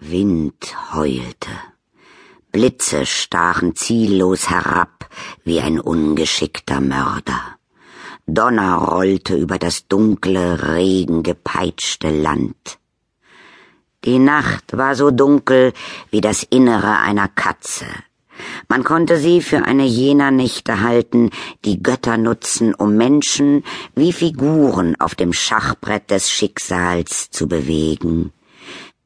Wind heulte. Blitze stachen ziellos herab wie ein ungeschickter Mörder. Donner rollte über das dunkle, regengepeitschte Land. Die Nacht war so dunkel wie das Innere einer Katze. Man konnte sie für eine jener Nächte halten, die Götter nutzen, um Menschen wie Figuren auf dem Schachbrett des Schicksals zu bewegen.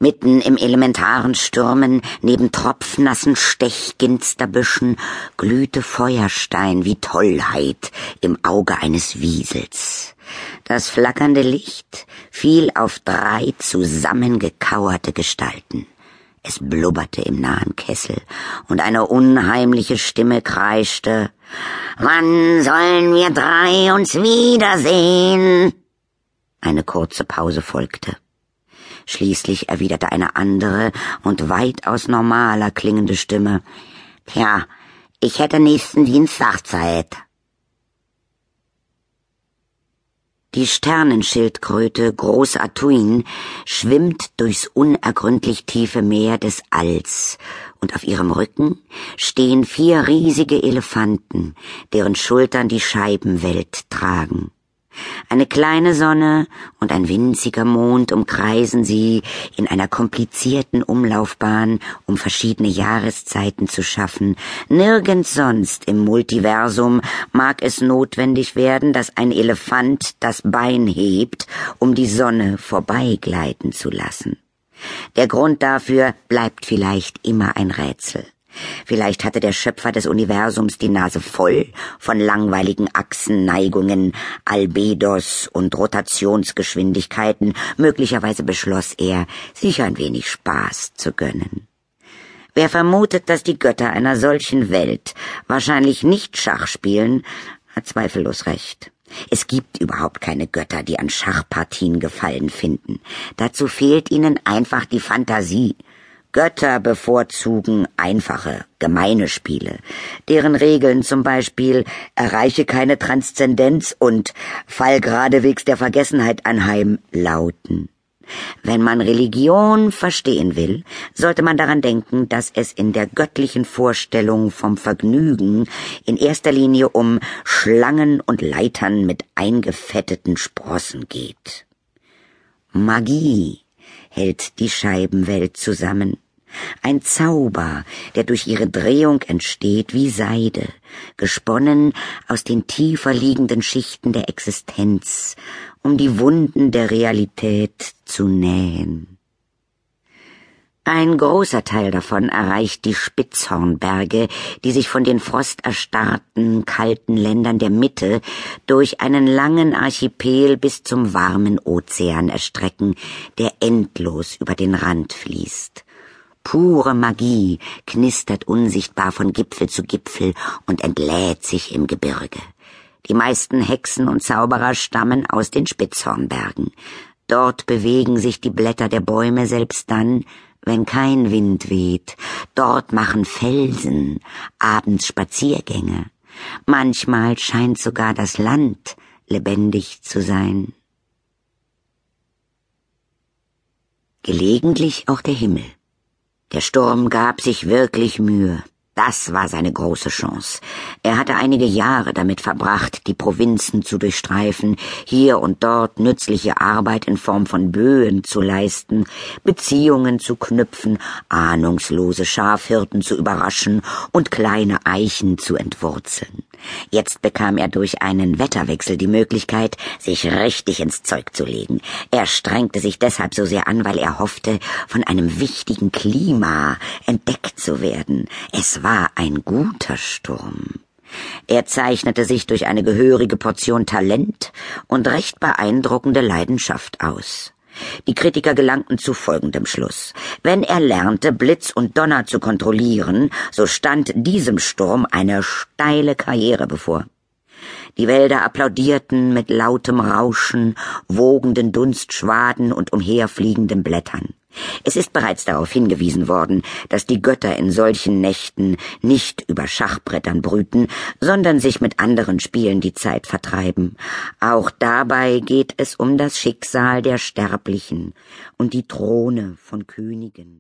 Mitten im elementaren Stürmen, neben tropfnassen Stechginsterbüschen, glühte Feuerstein wie Tollheit im Auge eines Wiesels. Das flackernde Licht fiel auf drei zusammengekauerte Gestalten. Es blubberte im nahen Kessel, und eine unheimliche Stimme kreischte Wann sollen wir drei uns wiedersehen? Eine kurze Pause folgte. Schließlich erwiderte eine andere und weitaus normaler klingende Stimme. Tja, ich hätte nächsten Dienstag Zeit. Die Sternenschildkröte Groß Atuin schwimmt durchs unergründlich tiefe Meer des Alls, und auf ihrem Rücken stehen vier riesige Elefanten, deren Schultern die Scheibenwelt tragen. Eine kleine Sonne und ein winziger Mond umkreisen sie in einer komplizierten Umlaufbahn, um verschiedene Jahreszeiten zu schaffen. Nirgends sonst im Multiversum mag es notwendig werden, dass ein Elefant das Bein hebt, um die Sonne vorbeigleiten zu lassen. Der Grund dafür bleibt vielleicht immer ein Rätsel. Vielleicht hatte der Schöpfer des Universums die Nase voll von langweiligen Achsenneigungen, Albedos und Rotationsgeschwindigkeiten. Möglicherweise beschloss er, sich ein wenig Spaß zu gönnen. Wer vermutet, dass die Götter einer solchen Welt wahrscheinlich nicht Schach spielen, hat zweifellos recht. Es gibt überhaupt keine Götter, die an Schachpartien Gefallen finden. Dazu fehlt ihnen einfach die Fantasie. Götter bevorzugen einfache, gemeine Spiele, deren Regeln zum Beispiel erreiche keine Transzendenz und fall geradewegs der Vergessenheit anheim lauten. Wenn man Religion verstehen will, sollte man daran denken, dass es in der göttlichen Vorstellung vom Vergnügen in erster Linie um Schlangen und Leitern mit eingefetteten Sprossen geht. Magie hält die Scheibenwelt zusammen. Ein Zauber, der durch ihre Drehung entsteht wie Seide, gesponnen aus den tiefer liegenden Schichten der Existenz, um die Wunden der Realität zu nähen. Ein großer Teil davon erreicht die Spitzhornberge, die sich von den frosterstarrten, kalten Ländern der Mitte durch einen langen Archipel bis zum warmen Ozean erstrecken, der endlos über den Rand fließt. Pure Magie knistert unsichtbar von Gipfel zu Gipfel und entlädt sich im Gebirge. Die meisten Hexen und Zauberer stammen aus den Spitzhornbergen. Dort bewegen sich die Blätter der Bäume selbst dann, wenn kein Wind weht. Dort machen Felsen abends Spaziergänge. Manchmal scheint sogar das Land lebendig zu sein. Gelegentlich auch der Himmel. Der Sturm gab sich wirklich Mühe. Das war seine große Chance. Er hatte einige Jahre damit verbracht, die Provinzen zu durchstreifen, hier und dort nützliche Arbeit in Form von Böen zu leisten, Beziehungen zu knüpfen, ahnungslose Schafhirten zu überraschen und kleine Eichen zu entwurzeln. Jetzt bekam er durch einen Wetterwechsel die Möglichkeit, sich richtig ins Zeug zu legen. Er strengte sich deshalb so sehr an, weil er hoffte, von einem wichtigen Klima entdeckt zu werden. Es war ein guter Sturm. Er zeichnete sich durch eine gehörige Portion Talent und recht beeindruckende Leidenschaft aus. Die Kritiker gelangten zu folgendem Schluss. Wenn er lernte, Blitz und Donner zu kontrollieren, so stand diesem Sturm eine steile Karriere bevor. Die Wälder applaudierten mit lautem Rauschen, wogenden Dunstschwaden und umherfliegenden Blättern. Es ist bereits darauf hingewiesen worden, dass die Götter in solchen Nächten nicht über Schachbrettern brüten, sondern sich mit anderen Spielen die Zeit vertreiben. Auch dabei geht es um das Schicksal der Sterblichen und die Throne von Königen.